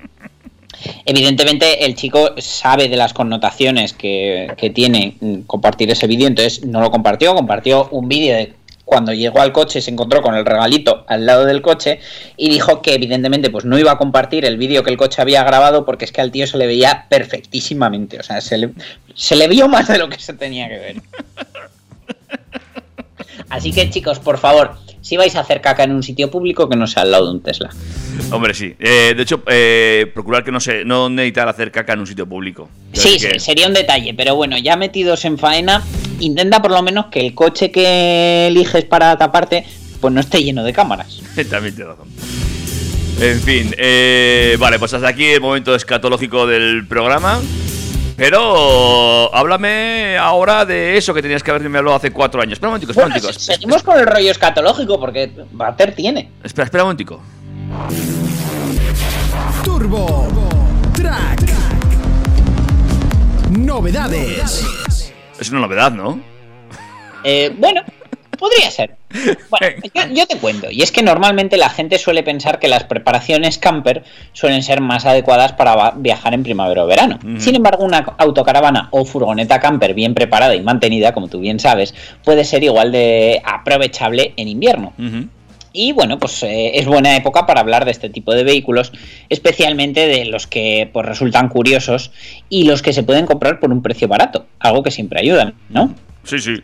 Evidentemente el chico sabe de las connotaciones que, que tiene compartir ese vídeo, entonces no lo compartió, compartió un vídeo de cuando llegó al coche se encontró con el regalito al lado del coche y dijo que evidentemente pues no iba a compartir el vídeo que el coche había grabado porque es que al tío se le veía perfectísimamente, o sea, se le, se le vio más de lo que se tenía que ver. Así que chicos, por favor, si vais a hacer caca en un sitio público, que no sea al lado de un Tesla. Hombre, sí. Eh, de hecho, eh, procurar que no se no necesitar hacer caca en un sitio público. Sí, que- sí, sería un detalle, pero bueno, ya metidos en faena, intenta por lo menos que el coche que eliges para taparte, pues no esté lleno de cámaras. También tienes razón. En fin, eh, vale, pues hasta aquí el momento escatológico del programa. Pero háblame ahora de eso que tenías que haberme hablado hace cuatro años. Espera un momentico, espera un Bueno, momentico. se- seguimos con el rollo escatológico, porque Bater tiene. Espera, espera un momentico. Turbo Track. Novedades. Es una novedad, ¿no? Eh, bueno, podría ser. Bueno, yo, yo te cuento. Y es que normalmente la gente suele pensar que las preparaciones camper suelen ser más adecuadas para viajar en primavera o verano. Sin embargo, una autocaravana o furgoneta camper bien preparada y mantenida, como tú bien sabes, puede ser igual de aprovechable en invierno. Y bueno, pues eh, es buena época para hablar de este tipo de vehículos, especialmente de los que pues, resultan curiosos y los que se pueden comprar por un precio barato, algo que siempre ayudan, ¿no? Sí, sí.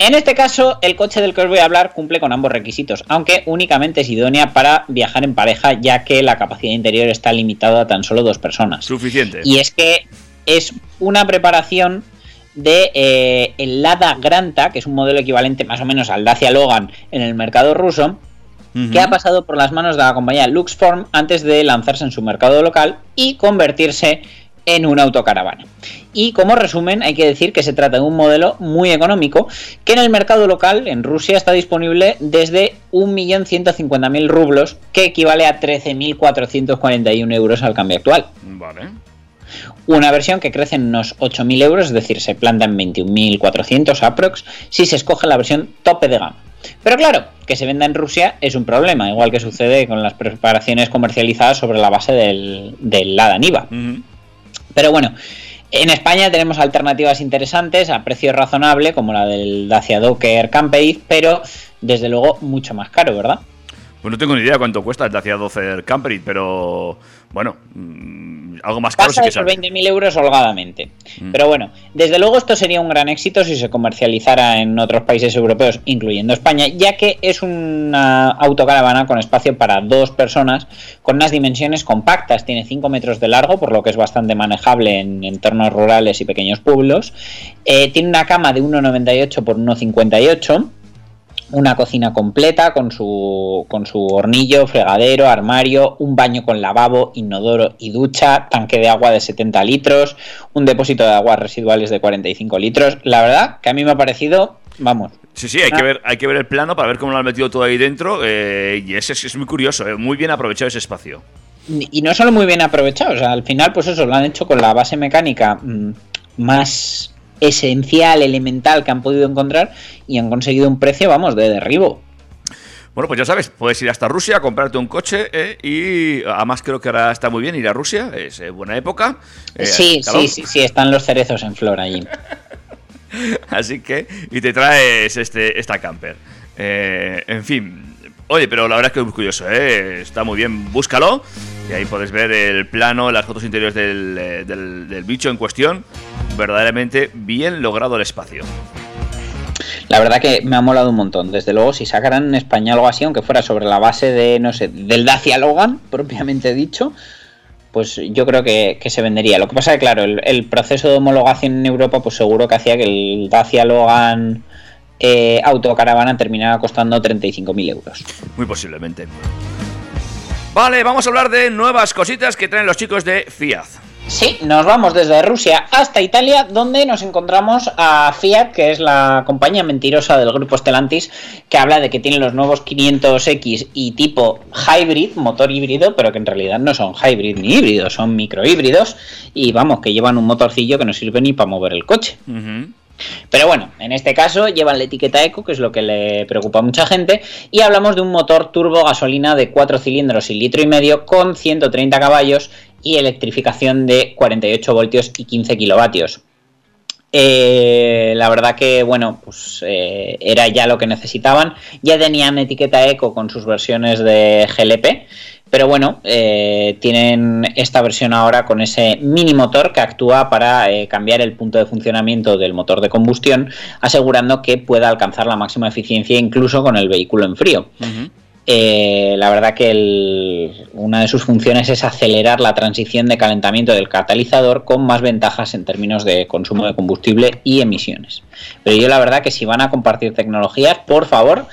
En este caso, el coche del que os voy a hablar cumple con ambos requisitos, aunque únicamente es idónea para viajar en pareja, ya que la capacidad interior está limitada a tan solo dos personas. Suficiente. Y es que es una preparación de eh, el Lada Granta, que es un modelo equivalente más o menos al Dacia Logan en el mercado ruso, que ha pasado por las manos de la compañía Luxform antes de lanzarse en su mercado local y convertirse en una autocaravana. Y como resumen, hay que decir que se trata de un modelo muy económico que en el mercado local, en Rusia, está disponible desde 1.150.000 rublos, que equivale a 13.441 euros al cambio actual. Vale. Una versión que crece en unos 8.000 euros, es decir, se planta en 21.400 aprox, si se escoge la versión tope de gama. Pero claro, que se venda en Rusia es un problema, igual que sucede con las preparaciones comercializadas sobre la base del, del Lada Niva. Pero bueno, en España tenemos alternativas interesantes a precio razonable, como la del Dacia Docker Campaign, pero desde luego mucho más caro, ¿verdad? Pues no tengo ni idea cuánto cuesta el Dacia 12 Camperit, pero bueno, mm, algo más caro sí Pasa que los sale. 20.000 euros holgadamente. Mm. Pero bueno, desde luego esto sería un gran éxito si se comercializara en otros países europeos, incluyendo España, ya que es una autocaravana con espacio para dos personas, con unas dimensiones compactas. Tiene 5 metros de largo, por lo que es bastante manejable en entornos rurales y pequeños pueblos. Eh, tiene una cama de 1,98 por 1,58 una cocina completa con su, con su hornillo, fregadero, armario, un baño con lavabo, inodoro y ducha, tanque de agua de 70 litros, un depósito de aguas residuales de 45 litros. La verdad que a mí me ha parecido, vamos, Sí, sí, hay que ver, hay que ver el plano para ver cómo lo han metido todo ahí dentro. eh, y es, es, es muy curioso, eh, muy bien aprovechado ese espacio. y no solo muy bien aprovechado, o sea, al final pues eso lo han hecho con la base mecánica mm, más esencial, elemental que han podido encontrar y han conseguido un precio, vamos, de derribo. Bueno, pues ya sabes, puedes ir hasta Rusia, comprarte un coche eh, y además creo que ahora está muy bien ir a Rusia, es eh, buena época. eh, sí, sí, sí, sí, están los cerezos en flor allí. Así que, y te traes este, esta camper. Eh, en fin, oye, pero la verdad es que es muy curioso, ¿eh? está muy bien, búscalo. Y ahí puedes ver el plano, las fotos interiores del, eh, del- del bicho en cuestión. Verdaderamente bien logrado el espacio. La verdad que me ha molado un montón. Desde luego, si sacaran en España algo así, aunque fuera sobre la base de, no sé, del Dacia Logan, propiamente dicho, pues yo creo que, que se vendería. Lo que pasa es que, claro, el, el proceso de homologación en Europa, pues seguro que hacía que el Dacia Logan eh, autocaravana terminara costando 35.000 euros. Muy posiblemente. Vale, vamos a hablar de nuevas cositas que traen los chicos de Fiat. Sí, nos vamos desde Rusia hasta Italia, donde nos encontramos a Fiat, que es la compañía mentirosa del grupo Stellantis, que habla de que tiene los nuevos 500X y tipo hybrid, motor híbrido, pero que en realidad no son hybrid ni híbridos, son microhíbridos, y vamos, que llevan un motorcillo que no sirve ni para mover el coche. Pero bueno, en este caso llevan la etiqueta eco, que es lo que le preocupa a mucha gente, y hablamos de un motor turbo gasolina de 4 cilindros y litro y medio con 130 caballos y electrificación de 48 voltios y 15 kilovatios. Eh, la verdad que, bueno, pues eh, era ya lo que necesitaban. Ya tenían etiqueta eco con sus versiones de GLP, pero bueno, eh, tienen esta versión ahora con ese mini motor que actúa para eh, cambiar el punto de funcionamiento del motor de combustión, asegurando que pueda alcanzar la máxima eficiencia incluso con el vehículo en frío. Eh, la verdad que el- una de sus funciones es acelerar la transición de calentamiento del catalizador con más ventajas en términos de consumo de combustible y emisiones. Pero yo la verdad que si van a compartir tecnologías, por favor,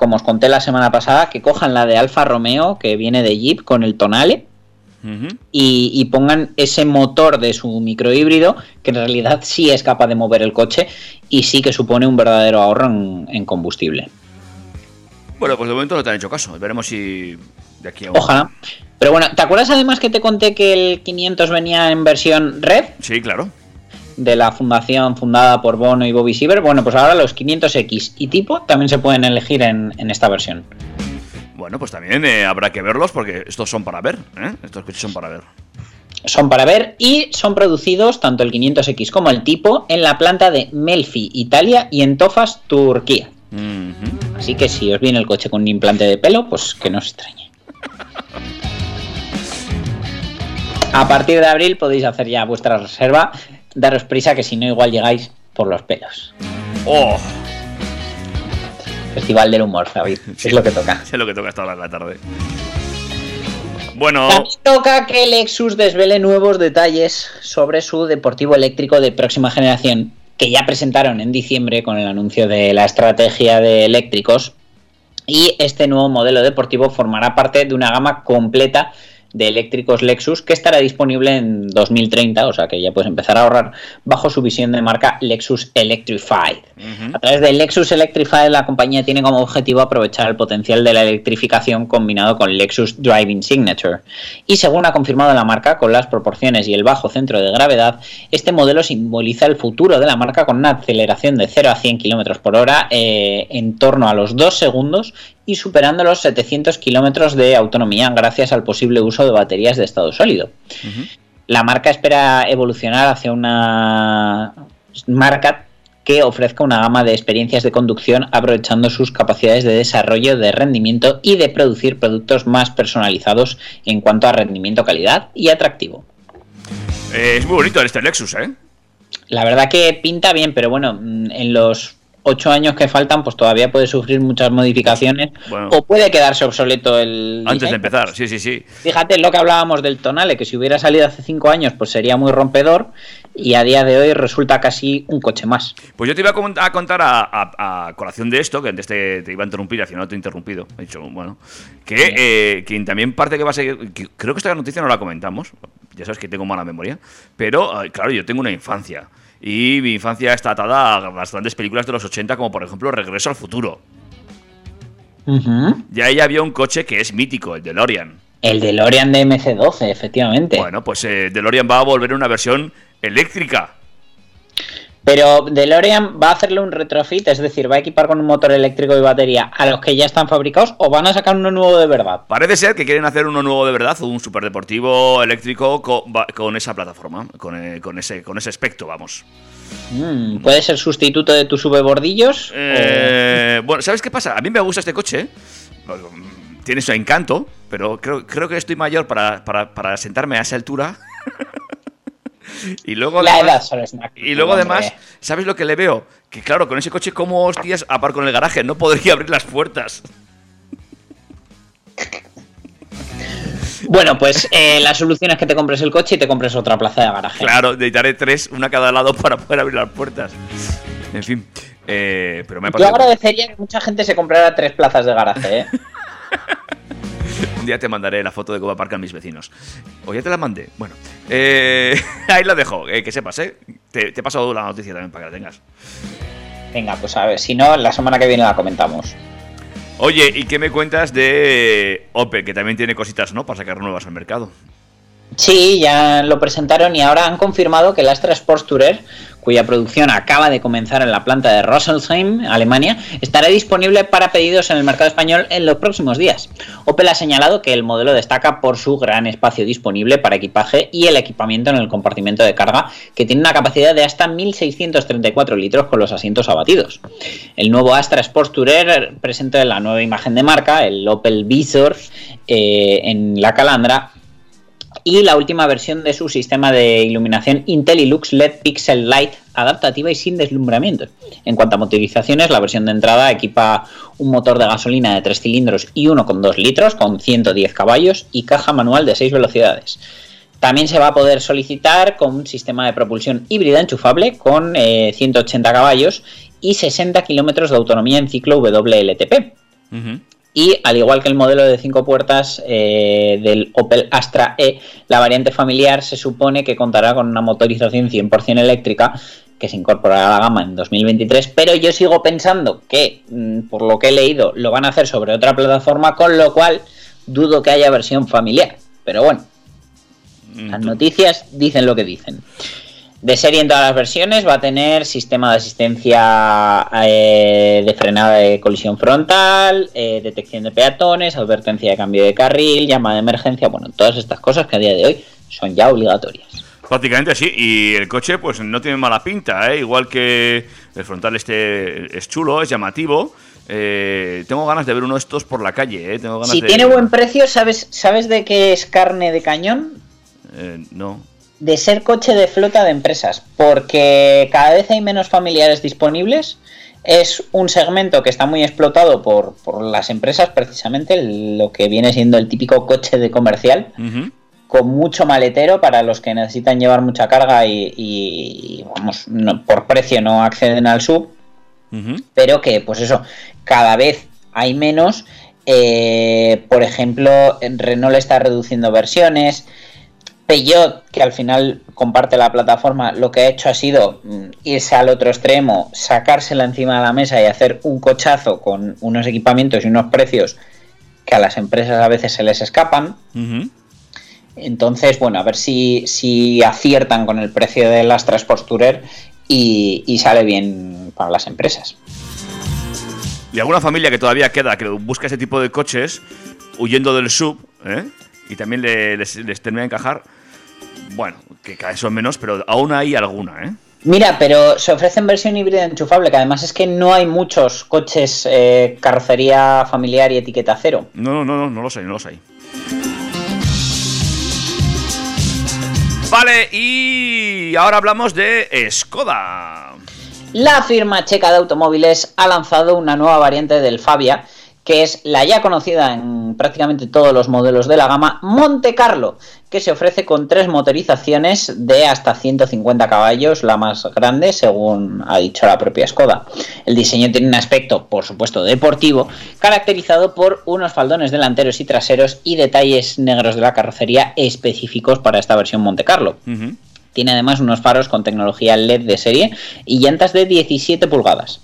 como os conté la semana pasada, que cojan la de Alfa Romeo que viene de Jeep con el Tonale y, y pongan ese motor de su microhíbrido que en realidad sí es capaz de mover el coche y sí que supone un verdadero ahorro en- en combustible. Bueno, pues de momento no te han hecho caso. Veremos si de aquí a un... Ojalá. Pero bueno, ¿te acuerdas además que te conté que el 500 venía en versión Red? Sí, claro. De la fundación fundada por Bono y Bobby Siever. Bueno, pues ahora los 500X y tipo también se pueden elegir en, en esta versión. Bueno, pues también eh, habrá que verlos porque estos son para ver. ¿eh? Estos coches son para ver. Son para ver y son producidos tanto el 500X como el tipo en la planta de Melfi, Italia y en Tofas, Turquía. Así que si os viene el coche con un implante de pelo, pues que no os extrañe. A partir de abril podéis hacer ya vuestra reserva. Daros prisa que si no igual llegáis por los pelos. ¡Oh! Festival del humor, David. Es lo que toca. Es lo que toca hasta ahora de la tarde. Bueno, También toca que Lexus desvele nuevos detalles sobre su deportivo eléctrico de próxima generación, que ya presentaron en diciembre con el anuncio de la estrategia de eléctricos. Y este nuevo modelo deportivo formará parte de una gama completa de eléctricos Lexus que estará disponible en 2030, o sea que ya puedes empezar a ahorrar bajo su visión de marca Lexus Electrified. A través de Lexus Electrified, la compañía tiene como objetivo aprovechar el potencial de la electrificación combinado con Lexus Driving Signature. Y según ha confirmado la marca, con las proporciones y el bajo centro de gravedad, este modelo simboliza el futuro de la marca con una aceleración de 0 a 100 km por hora eh, en torno a los 2 segundos y superando los 700 km de autonomía gracias al posible uso de baterías de estado sólido. La marca espera evolucionar hacia una marca que ofrezca una gama de experiencias de conducción aprovechando sus capacidades de desarrollo, de rendimiento y de producir productos más personalizados en cuanto a rendimiento, calidad y atractivo. eh, es muy bonito este Lexus, ¿eh? La verdad que pinta bien, pero bueno, mm, en los ocho años que faltan, pues todavía puede sufrir muchas modificaciones Bueno. o puede quedarse obsoleto el Antes de empezar, sí, sí, sí. Fíjate lo que hablábamos del Tonale, que si hubiera salido hace cinco años, pues sería muy rompedor y a día de hoy resulta casi un coche más. Pues yo te iba a, contar a, a- a colación de esto, que antes te, te iba a interrumpir, al final no te he interrumpido. He dicho, bueno, que eh, quien también parte que va a seguir. que creo que esta noticia no la comentamos, ya sabes que tengo mala memoria, pero claro, yo tengo una infancia. Y mi infancia está atada a bastantes películas de los 80, como por ejemplo Regreso al futuro. Ya ahí había un coche que es mítico, el DeLorean. El DeLorean de MC12, efectivamente. Bueno, pues eh, DeLorean va a volver en una versión eléctrica. Pero DeLorean va a hacerle un retrofit, es decir, va a equipar con un motor eléctrico y batería a los que ya están fabricados o van a sacar uno nuevo de verdad. Parece ser que quieren hacer uno nuevo de verdad, un superdeportivo eléctrico con, con esa plataforma, con, eh, con ese, con ese aspecto, vamos. Mm, ¿Puede ser sustituto de tus subebordillos? Eh, bueno, ¿sabes qué pasa? A mí me gusta este coche. Tiene su encanto, pero creo, creo que estoy mayor para, para- para sentarme a esa altura. Y luego La además- edad solo es una actitud, Y luego hombre. además, ¿sabes lo que le veo? Que claro, con ese coche, como hostias aparco en el garaje? No podría abrir las puertas. Bueno, pues eh, la solución es que te compres el coche y te compres otra plaza de garaje. Claro, necesitaré tres, una a cada lado para poder abrir las puertas. En fin, eh, pero me ha Yo agradecería que mucha gente se comprara tres plazas de garaje, ¿eh? Un día te mandaré la foto de cómo aparcan mis vecinos. O ya te la mandé. Bueno, eh, ahí la dejo, eh, que sepas, ¿eh? Te, te he pasado la noticia también para que la tengas. Venga, pues a ver, si no, la semana que viene la comentamos. Oye, ¿y qué me cuentas de Opel, que también tiene cositas, ¿no? Para sacar nuevas al mercado. Sí, ya lo presentaron y ahora han confirmado que el Astra Sports Tourer cuya producción acaba de comenzar en la planta de Rosselsheim, Alemania, estará disponible para pedidos en el mercado español en los próximos días. Opel ha señalado que el modelo destaca por su gran espacio disponible para equipaje y el equipamiento en el compartimento de carga, que tiene una capacidad de hasta 1.634 litros con los asientos abatidos. El nuevo Astra Sport Tourer presenta la nueva imagen de marca, el Opel Visor, eh, en la calandra, y la última versión de su sistema de iluminación IntelliLux LED Pixel Light adaptativa y sin deslumbramiento. En cuanto a motorizaciones, la versión de entrada equipa un motor de gasolina de 3 cilindros y 1,2 litros con 110 caballos y caja manual de 6 velocidades. También se va a poder solicitar con un sistema de propulsión híbrida enchufable con eh, 180 caballos y 60 kilómetros de autonomía en ciclo WLTP. Y al igual que el modelo de 5 puertas eh, del Opel Astra E, la variante familiar se supone que contará con una motorización 100% eléctrica que se incorporará a la gama en 2023, pero yo sigo pensando que, mm, por lo que he leído, lo van a hacer sobre otra plataforma, con lo cual dudo que haya versión familiar. Pero bueno, las noticias dicen lo que dicen. De serie en todas las versiones va a tener sistema de asistencia eh, de frenada de colisión frontal, eh, detección de peatones, advertencia de cambio de carril, llamada de emergencia, bueno, todas estas cosas que a día de hoy son ya obligatorias. Prácticamente así, y el coche pues no tiene mala pinta, ¿eh? igual que el frontal este es chulo, es llamativo. Eh, tengo ganas de ver uno de estos por la calle, ¿eh? Tengo ganas Si de- tiene buen precio, ¿sabes, ¿sabes de qué es carne de cañón? Eh, no. De ser coche de flota de empresas, porque cada vez hay menos familiares disponibles. Es un segmento que está muy explotado por, por las empresas, precisamente lo que viene siendo el típico coche de comercial, con mucho maletero para los que necesitan llevar mucha carga y, y, vamos, no- por precio no acceden al sub, pero que pues eso, cada vez hay menos. Eh, por ejemplo, Renault está reduciendo versiones. Peugeot, que al final comparte la plataforma, lo que ha hecho ha sido mm, irse al otro extremo, sacársela encima de la mesa y hacer un cochazo con unos equipamientos y unos precios que a las empresas a veces se les escapan. Entonces, bueno, a ver si, si aciertan con el precio de las Transport Tourer y, y sale bien para las empresas. Y alguna familia que todavía queda que busca ese tipo de coches huyendo del sub, ¿eh? y también le- les, les termina de encajar, bueno, que cada vez son menos, pero aún hay alguna, ¿eh? Mira, pero se ofrece en versión híbrida enchufable, que además es que no hay muchos coches eh, carrocería familiar y etiqueta cero. No, no, no, no, no los hay, no los hay. Vale, y ahora hablamos de Skoda. La firma checa de automóviles ha lanzado una nueva variante del Fabia, que es la ya conocida en prácticamente todos los modelos de la gama Monte Carlo, que se ofrece con tres motorizaciones de hasta 150 caballos, la más grande, según ha dicho la propia Skoda. El diseño tiene un aspecto, por supuesto, deportivo, caracterizado por unos faldones delanteros y traseros y detalles negros de la carrocería específicos para esta versión Monte Carlo. Tiene además unos faros con tecnología LED de serie y llantas de 17 pulgadas.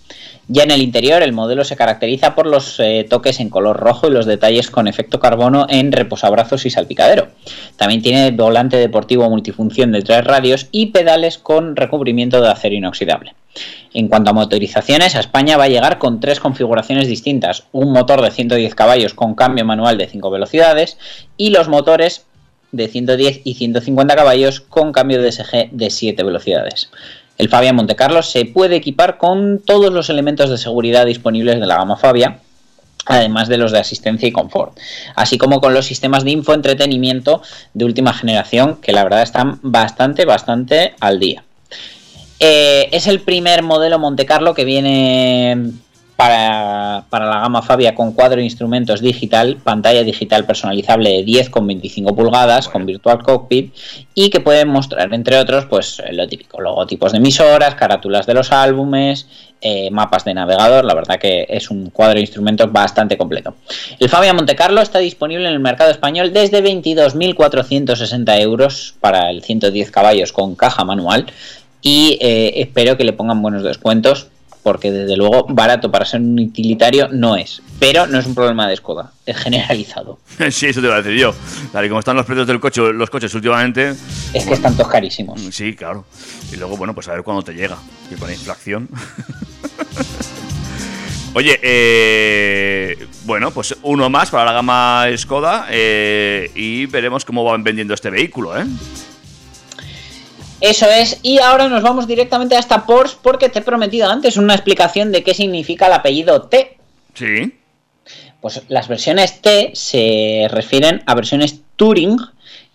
Ya en el interior, el modelo se caracteriza por los eh, toques en color rojo y los detalles con efecto carbono en reposabrazos y salpicadero. También tiene volante deportivo multifunción de tres radios y pedales con recubrimiento de acero inoxidable. En cuanto a motorizaciones, a España va a llegar con tres configuraciones distintas: un motor de 110 caballos con cambio manual de 5 velocidades y los motores de 110 y 150 caballos con cambio de SG de 7 velocidades. El Fabia Monte Carlo se puede equipar con todos los elementos de seguridad disponibles de la gama Fabia, además de los de asistencia y confort, así como con los sistemas de infoentretenimiento de última generación que la verdad están bastante, bastante al día. Eh, es el primer modelo Monte Carlo que viene para, para la gama Fabia con cuadro de instrumentos digital, pantalla digital personalizable de 10 con 25 pulgadas con Virtual Cockpit y que puede mostrar, entre otros, pues lo típico, logotipos de emisoras, carátulas de los álbumes, eh, mapas de navegador, la verdad que es un cuadro de instrumentos bastante completo. El Fabia Monte Carlo está disponible en el mercado español desde 22.460 euros para el 110 caballos con caja manual y eh, espero que le pongan buenos descuentos porque desde luego barato para ser un utilitario no es. Pero no es un problema de Skoda, es generalizado. sí, eso te iba a decir yo. Tal y como están los precios del coche, los coches últimamente. Es que están todos carísimos. Sí, claro. Y luego, bueno, pues a ver cuándo te llega. Y con la inflación. Oye, eh, bueno, pues uno más para la gama Skoda eh, y veremos cómo van vendiendo este vehículo, ¿eh? Eso es, y ahora nos vamos directamente hasta Porsche porque te he prometido antes una explicación de qué significa el apellido T. Sí. Pues las versiones T se refieren a versiones Touring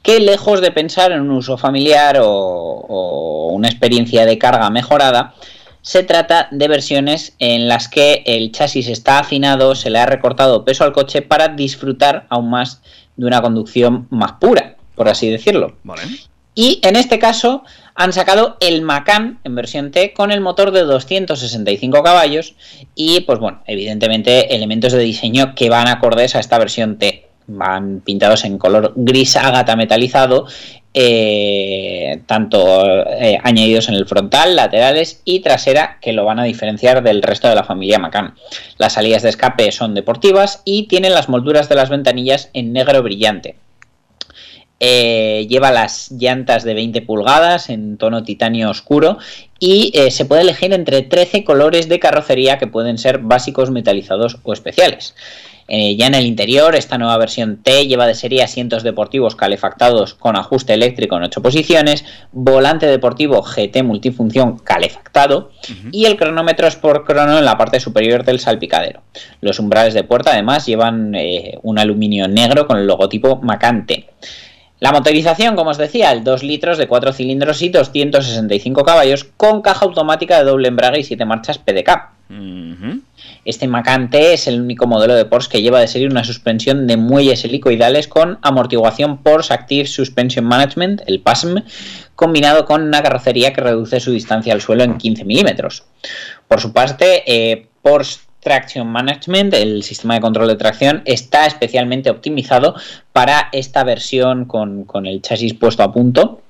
que lejos de pensar en un uso familiar o, o una experiencia de carga mejorada, se trata de versiones en las que el chasis está afinado, se le ha recortado peso al coche para disfrutar aún más de una conducción más pura, por así decirlo. Vale. Y en este caso han sacado el Macan en versión T con el motor de 265 caballos y pues bueno, evidentemente elementos de diseño que van acordes a esta versión T. Van pintados en color gris ágata metalizado eh, tanto eh, añadidos en el frontal, laterales y trasera que lo van a diferenciar del resto de la familia Macan. Las salidas de escape son deportivas y tienen las molduras de las ventanillas en negro brillante. Eh, lleva las llantas de 20 pulgadas en tono titanio oscuro y eh, se puede elegir entre 13 colores de carrocería que pueden ser básicos, metalizados o especiales. Eh, ya en el interior, esta nueva versión T lleva de serie asientos deportivos calefactados con ajuste eléctrico en 8 posiciones, volante deportivo GT multifunción calefactado y el cronómetro Sport Chrono en la parte superior del salpicadero. Los umbrales de puerta además llevan eh, un aluminio negro con el logotipo Macante. La motorización, como os decía, el 2 litros de 4 cilindros y 265 caballos con caja automática de doble embrague y 7 marchas PDK. Este Macan T es el único modelo de Porsche que lleva de serie una suspensión de muelles helicoidales con amortiguación Porsche Active Suspension Management, el PASM, combinado con una carrocería que reduce su distancia al suelo en 15 milímetros. Por su parte, eh, Porsche Traction Management, el sistema de control de tracción, está especialmente optimizado para esta versión con, con el chasis puesto a punto.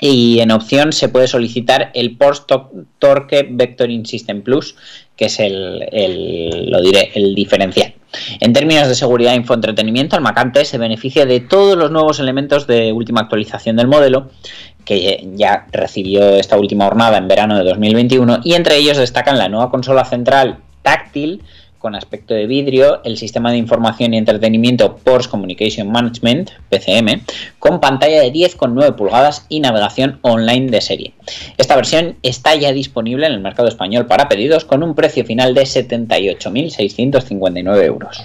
Y en opción se puede solicitar el Porsche To- Torque Vectoring System Plus, que es el, el- lo diré, el diferencial. En términos de seguridad e infoentretenimiento, el Macan T se beneficia de todos los nuevos elementos de última actualización del modelo, que ya recibió esta última jornada en verano de 2021, y entre ellos destacan la nueva consola central táctil con aspecto de vidrio, el sistema de información y entretenimiento Porsche Communication Management, PCM, con pantalla de 10,9 pulgadas y navegación online de serie. Esta versión está ya disponible en el mercado español para pedidos con un precio final de 78.659 euros.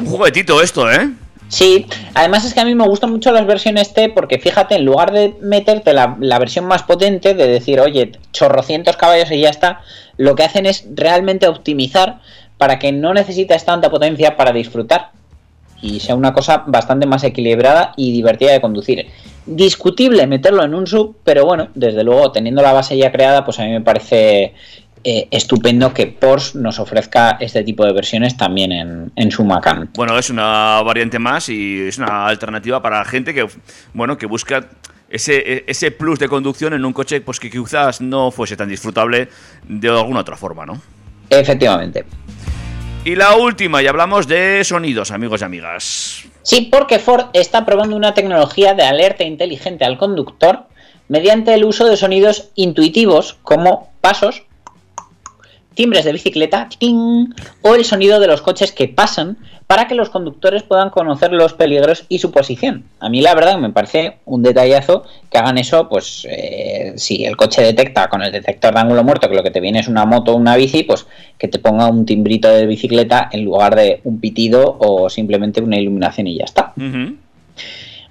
Un juguetito esto, ¿eh? Sí, además es que a mí me gustan mucho las versiones T porque fíjate, en lugar de meterte la, versión más potente, de decir, oye, chorrocientos caballos y ya está, lo que hacen es realmente optimizar para que no necesites tanta potencia para disfrutar y sea una cosa bastante más equilibrada y divertida de conducir. Discutible meterlo en un sub, pero bueno, desde luego teniendo la base ya creada, pues a mí me parece eh, estupendo que Porsche nos ofrezca este tipo de versiones también en, en su Macan. Bueno, es una variante más y es una alternativa para la gente que, bueno, que busca ese, ese plus de conducción en un coche pues que quizás no fuese tan disfrutable de alguna otra forma, ¿no? Efectivamente. Y la última, y hablamos de sonidos, amigos y amigas. Sí, porque Ford está probando una tecnología de alerta inteligente al conductor mediante el uso de sonidos intuitivos como pasos, timbres de bicicleta ¡ting! o el sonido de los coches que pasan para que los conductores puedan conocer los peligros y su posición. A mí la verdad me parece un detallazo que hagan eso, pues eh, si el coche detecta con el detector de ángulo muerto que lo que te viene es una moto o una bici, pues que te ponga un timbrito de bicicleta en lugar de un pitido o simplemente una iluminación y ya está.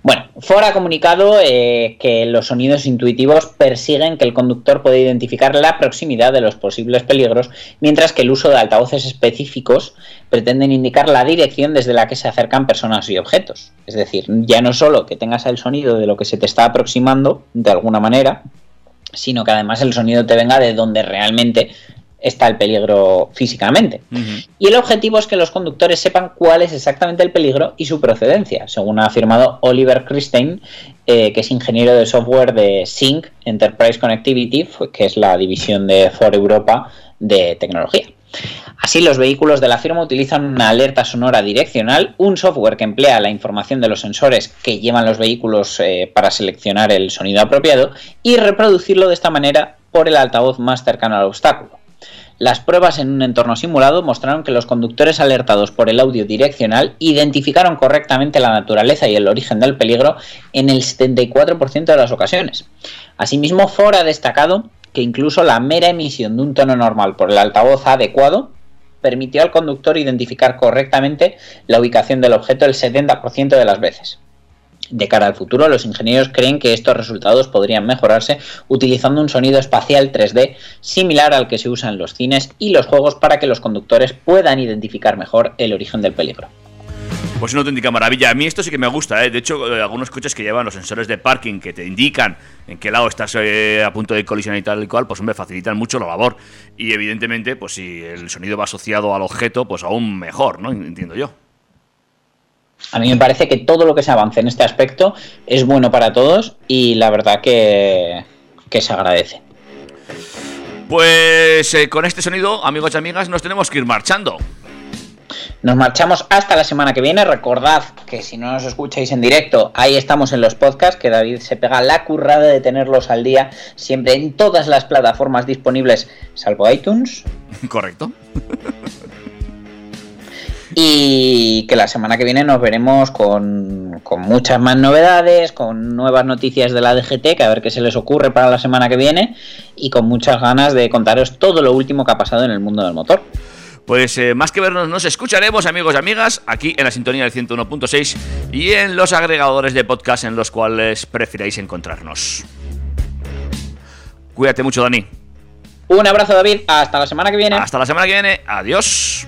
Bueno, Ford ha comunicado eh, que los sonidos intuitivos persiguen que el conductor pueda identificar la proximidad de los posibles peligros, mientras que el uso de altavoces específicos pretenden indicar la dirección desde la que se acercan personas y objetos. Es decir, ya no solo que tengas el sonido de lo que se te está aproximando de alguna manera, sino que además el sonido te venga de donde realmente está el peligro físicamente. Y el objetivo es que los conductores sepan cuál es exactamente el peligro y su procedencia, según ha afirmado Oliver Christein, eh, que es ingeniero de software de Sync Enterprise Connectivity, que es la división de Ford Europa de tecnología. Así, los vehículos de la firma utilizan una alerta sonora direccional, un software que emplea la información de los sensores que llevan los vehículos eh, para seleccionar el sonido apropiado y reproducirlo de esta manera por el altavoz más cercano al obstáculo. Las pruebas en un entorno simulado mostraron que los conductores alertados por el audio direccional identificaron correctamente la naturaleza y el origen del peligro en el 74% de las ocasiones. Asimismo, Ford ha destacado que incluso la mera emisión de un tono normal por el altavoz adecuado permitió al conductor identificar correctamente la ubicación del objeto el 70% de las veces. De cara al futuro, los ingenieros creen que estos resultados podrían mejorarse utilizando un sonido espacial 3D similar al que se usa en los cines y los juegos para que los conductores puedan identificar mejor el origen del peligro. Pues una auténtica maravilla. A mí esto sí que me gusta, ¿eh? De hecho, eh, algunos coches que llevan los sensores de parking que te indican en qué lado estás eh, a punto de colisionar y tal y cual, pues me facilitan mucho la labor. Y evidentemente, pues si el sonido va asociado al objeto, pues aún mejor, ¿no? Entiendo yo. A mí me parece que todo lo que se avance en este aspecto es bueno para todos y la verdad que, que se agradece. Pues eh, con este sonido, amigos y amigas, nos tenemos que ir marchando. Nos marchamos hasta la semana que viene. Recordad que si no nos escucháis en directo, ahí estamos en los podcasts, que David se pega la currada de tenerlos al día, siempre en todas las plataformas disponibles, salvo iTunes. Correcto. Y que la semana que viene nos veremos con, con, muchas más novedades, con nuevas noticias de la DGT, que a ver qué se les ocurre para la semana que viene, y con muchas ganas de contaros todo lo último que ha pasado en el mundo del motor. Pues eh, más que vernos, nos escucharemos, amigos y amigas, aquí en la sintonía del 101.6 y en los agregadores de podcast en los cuales prefiráis encontrarnos. Cuídate mucho, Dani. Un abrazo, David. Hasta la semana que viene. Hasta la semana que viene. Adiós.